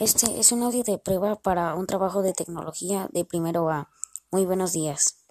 Este es un audio de prueba para un trabajo de tecnología de primero A. Muy buenos días.